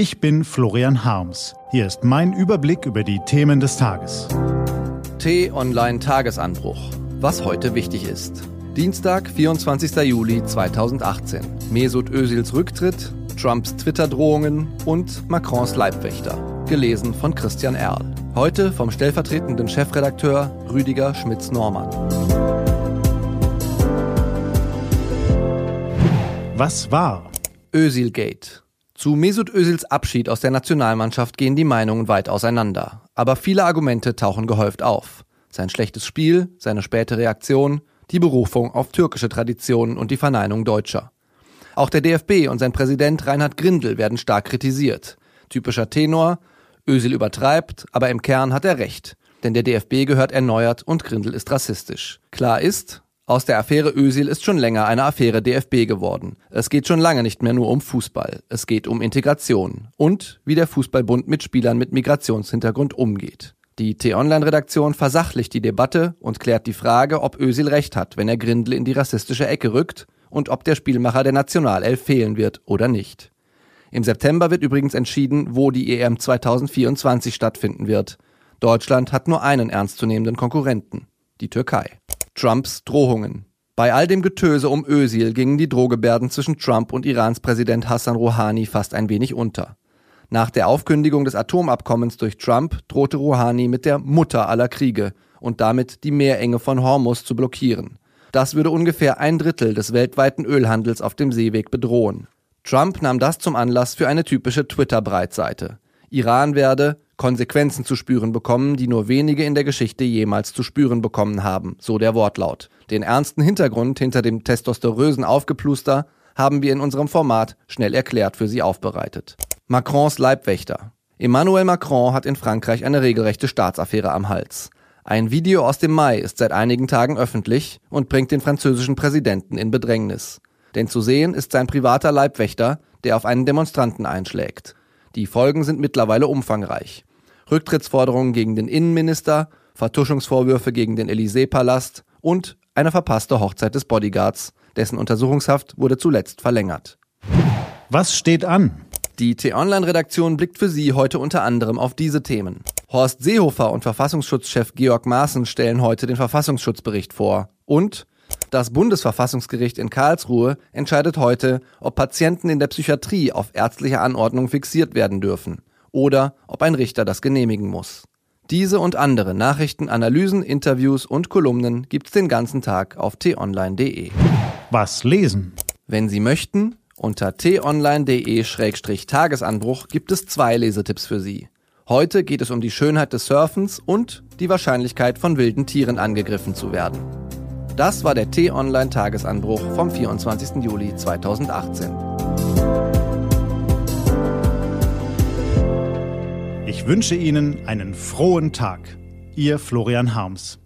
Ich bin Florian Harms. Hier ist mein Überblick über die Themen des Tages. T-Online Tagesanbruch. Was heute wichtig ist. Dienstag, 24. Juli 2018. Mesut Özils Rücktritt, Trumps Twitter-Drohungen und Macrons Leibwächter. Gelesen von Christian Erl. Heute vom stellvertretenden Chefredakteur Rüdiger Schmitz-Normann. Was war? Özilgate. Zu Mesut Özils Abschied aus der Nationalmannschaft gehen die Meinungen weit auseinander. Aber viele Argumente tauchen gehäuft auf. Sein schlechtes Spiel, seine späte Reaktion, die Berufung auf türkische Traditionen und die Verneinung Deutscher. Auch der DFB und sein Präsident Reinhard Grindel werden stark kritisiert. Typischer Tenor, Özil übertreibt, aber im Kern hat er recht. Denn der DFB gehört erneuert und Grindel ist rassistisch. Klar ist, aus der Affäre Ösil ist schon länger eine Affäre DFB geworden. Es geht schon lange nicht mehr nur um Fußball. Es geht um Integration und wie der Fußballbund mit Spielern mit Migrationshintergrund umgeht. Die T-Online-Redaktion versachlicht die Debatte und klärt die Frage, ob Ösil recht hat, wenn er Grindel in die rassistische Ecke rückt und ob der Spielmacher der Nationalelf fehlen wird oder nicht. Im September wird übrigens entschieden, wo die EM 2024 stattfinden wird. Deutschland hat nur einen ernstzunehmenden Konkurrenten, die Türkei. Trumps Drohungen. Bei all dem Getöse um Özil gingen die Drohgebärden zwischen Trump und Irans Präsident Hassan Rouhani fast ein wenig unter. Nach der Aufkündigung des Atomabkommens durch Trump drohte Rouhani mit der Mutter aller Kriege und damit die Meerenge von Hormuz zu blockieren. Das würde ungefähr ein Drittel des weltweiten Ölhandels auf dem Seeweg bedrohen. Trump nahm das zum Anlass für eine typische Twitter-Breitseite. Iran werde Konsequenzen zu spüren bekommen, die nur wenige in der Geschichte jemals zu spüren bekommen haben, so der Wortlaut. Den ernsten Hintergrund hinter dem testosterösen Aufgepluster haben wir in unserem Format schnell erklärt für Sie aufbereitet. Macrons Leibwächter. Emmanuel Macron hat in Frankreich eine regelrechte Staatsaffäre am Hals. Ein Video aus dem Mai ist seit einigen Tagen öffentlich und bringt den französischen Präsidenten in Bedrängnis. Denn zu sehen ist sein privater Leibwächter, der auf einen Demonstranten einschlägt. Die Folgen sind mittlerweile umfangreich. Rücktrittsforderungen gegen den Innenminister, Vertuschungsvorwürfe gegen den Élysée-Palast und eine verpasste Hochzeit des Bodyguards, dessen Untersuchungshaft wurde zuletzt verlängert. Was steht an? Die T-Online-Redaktion blickt für Sie heute unter anderem auf diese Themen. Horst Seehofer und Verfassungsschutzchef Georg Maaßen stellen heute den Verfassungsschutzbericht vor. Und das Bundesverfassungsgericht in Karlsruhe entscheidet heute, ob Patienten in der Psychiatrie auf ärztliche Anordnung fixiert werden dürfen oder ob ein Richter das genehmigen muss. Diese und andere Nachrichten, Analysen, Interviews und Kolumnen gibt's den ganzen Tag auf t-online.de. Was lesen? Wenn Sie möchten, unter t-online.de-tagesanbruch gibt es zwei Lesetipps für Sie. Heute geht es um die Schönheit des Surfens und die Wahrscheinlichkeit von wilden Tieren angegriffen zu werden. Das war der T-Online-Tagesanbruch vom 24. Juli 2018. Ich wünsche Ihnen einen frohen Tag. Ihr Florian Harms.